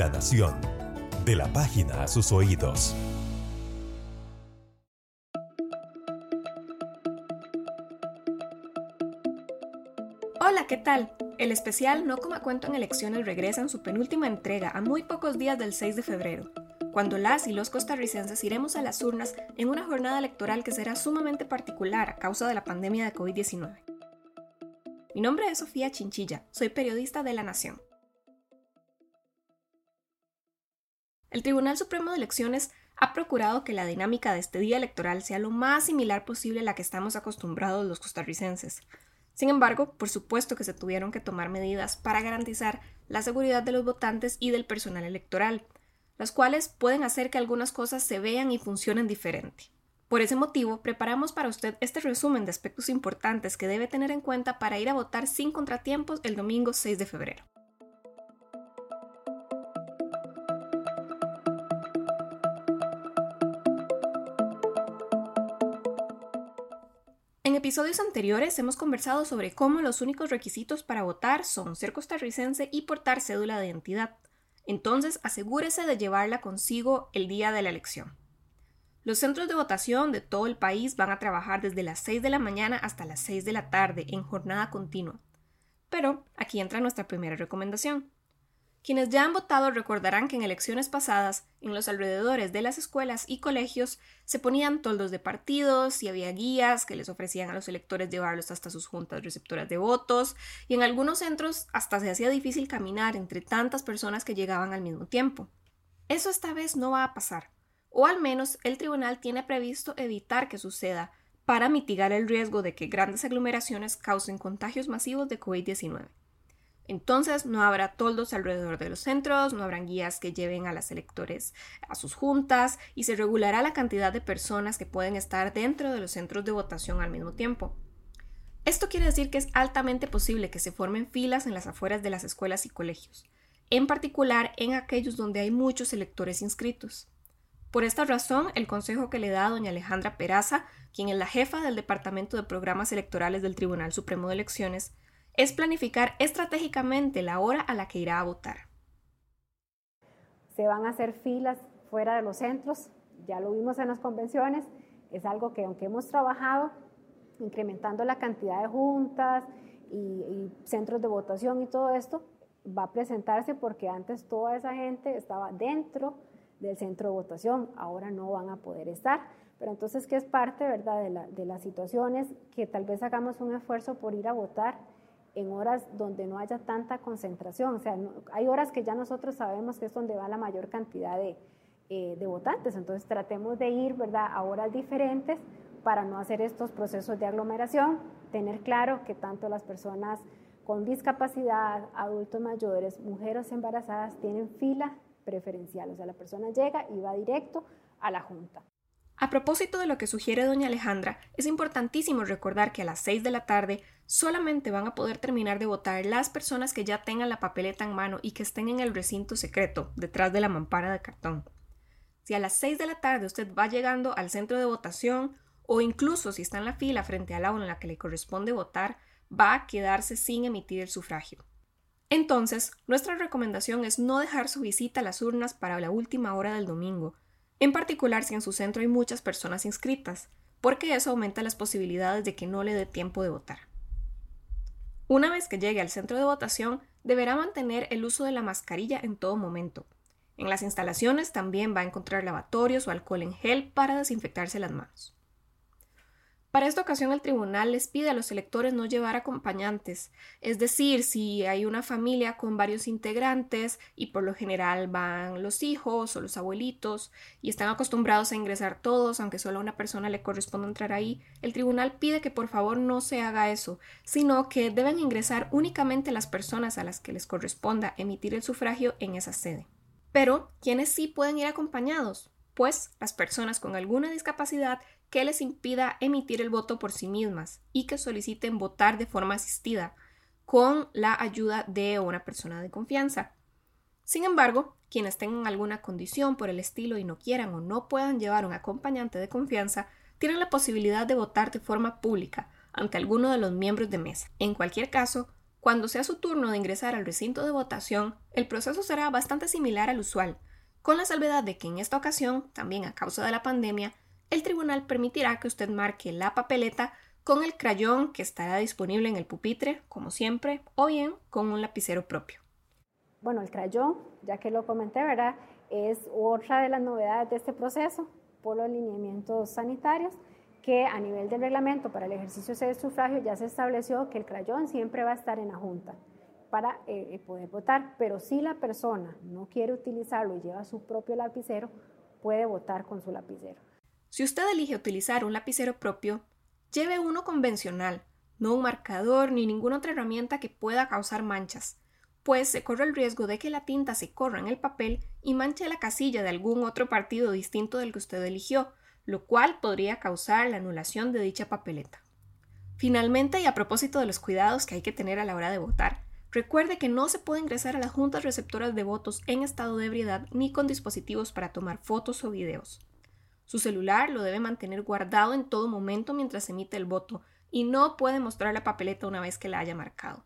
La Nación. De la página a sus oídos. Hola, ¿qué tal? El especial No Coma Cuento en Elecciones regresa en su penúltima entrega a muy pocos días del 6 de febrero, cuando las y los costarricenses iremos a las urnas en una jornada electoral que será sumamente particular a causa de la pandemia de COVID-19. Mi nombre es Sofía Chinchilla, soy periodista de La Nación. El Tribunal Supremo de Elecciones ha procurado que la dinámica de este día electoral sea lo más similar posible a la que estamos acostumbrados los costarricenses. Sin embargo, por supuesto que se tuvieron que tomar medidas para garantizar la seguridad de los votantes y del personal electoral, las cuales pueden hacer que algunas cosas se vean y funcionen diferente. Por ese motivo, preparamos para usted este resumen de aspectos importantes que debe tener en cuenta para ir a votar sin contratiempos el domingo 6 de febrero. En episodios anteriores hemos conversado sobre cómo los únicos requisitos para votar son ser costarricense y portar cédula de identidad. Entonces asegúrese de llevarla consigo el día de la elección. Los centros de votación de todo el país van a trabajar desde las 6 de la mañana hasta las 6 de la tarde en jornada continua. Pero aquí entra nuestra primera recomendación. Quienes ya han votado recordarán que en elecciones pasadas, en los alrededores de las escuelas y colegios, se ponían toldos de partidos y había guías que les ofrecían a los electores llevarlos hasta sus juntas receptoras de votos, y en algunos centros hasta se hacía difícil caminar entre tantas personas que llegaban al mismo tiempo. Eso esta vez no va a pasar, o al menos el tribunal tiene previsto evitar que suceda para mitigar el riesgo de que grandes aglomeraciones causen contagios masivos de COVID-19. Entonces no habrá toldos alrededor de los centros, no habrán guías que lleven a los electores a sus juntas y se regulará la cantidad de personas que pueden estar dentro de los centros de votación al mismo tiempo. Esto quiere decir que es altamente posible que se formen filas en las afueras de las escuelas y colegios, en particular en aquellos donde hay muchos electores inscritos. Por esta razón, el consejo que le da a doña Alejandra Peraza, quien es la jefa del Departamento de Programas Electorales del Tribunal Supremo de Elecciones, es planificar estratégicamente la hora a la que irá a votar. Se van a hacer filas fuera de los centros, ya lo vimos en las convenciones, es algo que aunque hemos trabajado incrementando la cantidad de juntas y, centros de votación y todo esto, va a presentarse porque antes toda esa gente estaba dentro del centro de votación, ahora no van a poder estar. Pero entonces, ¿qué es parte ¿verdad? De las situaciones que tal vez hagamos un esfuerzo por ir a votar en horas donde no haya tanta concentración. O sea, hay horas que ya nosotros sabemos que es donde va la mayor cantidad de, eh, de, votantes. Entonces tratemos de ir ¿verdad? a horas diferentes para no hacer estos procesos de aglomeración, tener claro que tanto las personas con discapacidad, adultos mayores, mujeres embarazadas tienen fila preferencial. O sea, la persona llega y va directo a la junta. A propósito de lo que sugiere doña Alejandra, es importantísimo recordar que a las 6 de la tarde solamente van a poder terminar de votar las personas que ya tengan la papeleta en mano y que estén en el recinto secreto, detrás de la mampara de cartón. Si a las 6 de la tarde usted va llegando al centro de votación o incluso si está en la fila frente al aula en la que le corresponde votar, va a quedarse sin emitir el sufragio. Entonces, nuestra recomendación es no dejar su visita a las urnas para la última hora del domingo, en particular si en su centro hay muchas personas inscritas, porque eso aumenta las posibilidades de que no le dé tiempo de votar. Una vez que llegue al centro de votación, deberá mantener el uso de la mascarilla en todo momento. En las instalaciones también va a encontrar lavatorios o alcohol en gel para desinfectarse las manos. Para esta ocasión el tribunal les pide a los electores no llevar acompañantes, es decir, si hay una familia con varios integrantes y por lo general van los hijos o los abuelitos y están acostumbrados a ingresar todos, aunque solo a una persona le corresponde entrar ahí, el tribunal pide que por favor no se haga eso, sino que deben ingresar únicamente las personas a las que les corresponda emitir el sufragio en esa sede. Pero, ¿quiénes sí pueden ir acompañados? Pues las personas con alguna discapacidad que les impida emitir el voto por sí mismas y que soliciten votar de forma asistida con la ayuda de una persona de confianza. Sin embargo, quienes tengan alguna condición por el estilo y no quieran o no puedan llevar un acompañante de confianza, tienen la posibilidad de votar de forma pública ante alguno de los miembros de mesa. En cualquier caso, Cuando sea su turno de ingresar al recinto de votación, el proceso será bastante similar al usual, con la salvedad de que en esta ocasión, también a causa de la pandemia, el tribunal permitirá que usted marque la papeleta con el crayón que estará disponible en el pupitre, como siempre, o bien con un lapicero propio. Bueno, el crayón, ya que lo comenté, ¿verdad? Es otra de las novedades de este proceso por los lineamientos sanitarios que a nivel del reglamento para el ejercicio de sufragio ya se estableció que el crayón siempre va a estar en la Junta para eh, eh, poder votar, pero si la persona no quiere utilizarlo y lleva su propio lapicero, puede votar con su lapicero. Si usted elige utilizar un lapicero propio, lleve uno convencional, no un marcador ni ninguna otra herramienta que pueda causar manchas, pues se corre el riesgo de que la tinta se corra en el papel y manche la casilla de algún otro partido distinto del que usted eligió, lo cual podría causar la anulación de dicha papeleta. Finalmente, y a propósito de los cuidados que hay que tener a la hora de votar, recuerde que no se puede ingresar a las juntas receptoras de votos en estado de ebriedad ni con dispositivos para tomar fotos o videos. Su celular lo debe mantener guardado en todo momento mientras emite el voto y no puede mostrar la papeleta una vez que la haya marcado.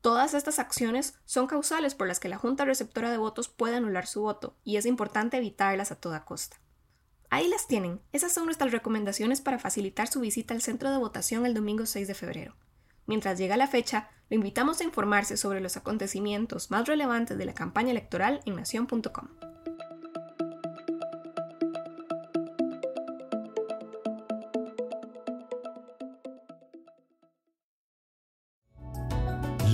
Todas estas acciones son causales por las que la Junta Receptora de Votos puede anular su voto y es importante evitarlas a toda costa. Ahí las tienen. Esas son nuestras recomendaciones para facilitar su visita al centro de votación el domingo 6 de febrero. Mientras llega la fecha, lo invitamos a informarse sobre los acontecimientos más relevantes de la campaña electoral en nación.com.